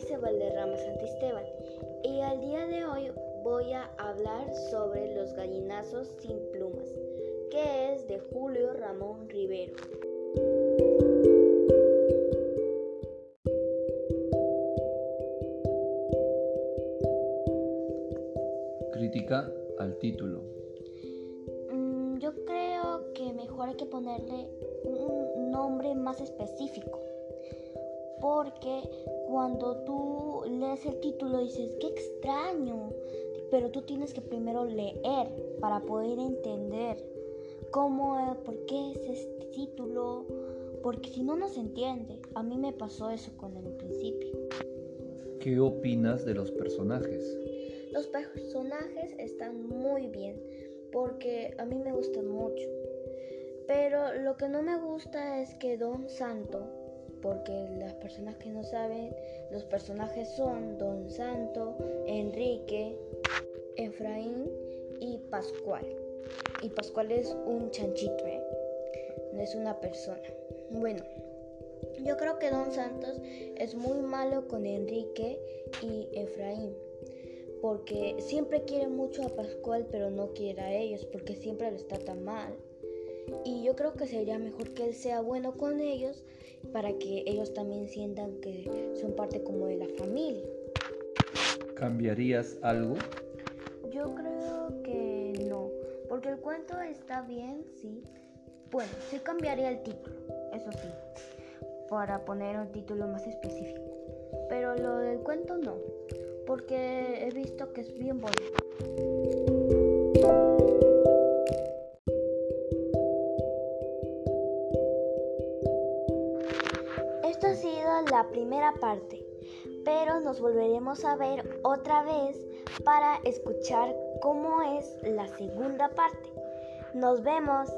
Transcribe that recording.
Dulce Valderrama Santisteban y al día de hoy voy a hablar sobre los gallinazos sin plumas, que es de Julio Ramón Rivero. Crítica al título. Mm, yo creo que mejor hay que ponerle un nombre más específico porque cuando tú lees el título dices, qué extraño, pero tú tienes que primero leer para poder entender cómo, por qué es este título, porque si no, no se entiende. A mí me pasó eso con el principio. ¿Qué opinas de los personajes? Los personajes están muy bien, porque a mí me gustan mucho. Pero lo que no me gusta es que Don Santo porque las personas que no saben, los personajes son Don Santo, Enrique, Efraín y Pascual. Y Pascual es un chanchito, ¿eh? no es una persona. Bueno, yo creo que Don Santos es muy malo con Enrique y Efraín. Porque siempre quiere mucho a Pascual, pero no quiere a ellos, porque siempre está tan mal. Y yo creo que sería mejor que él sea bueno con ellos para que ellos también sientan que son parte como de la familia. ¿Cambiarías algo? Yo creo que no, porque el cuento está bien, sí. Bueno, sí cambiaría el título, eso sí, para poner un título más específico. Pero lo del cuento no, porque he visto que es bien bonito. La primera parte, pero nos volveremos a ver otra vez para escuchar cómo es la segunda parte. Nos vemos.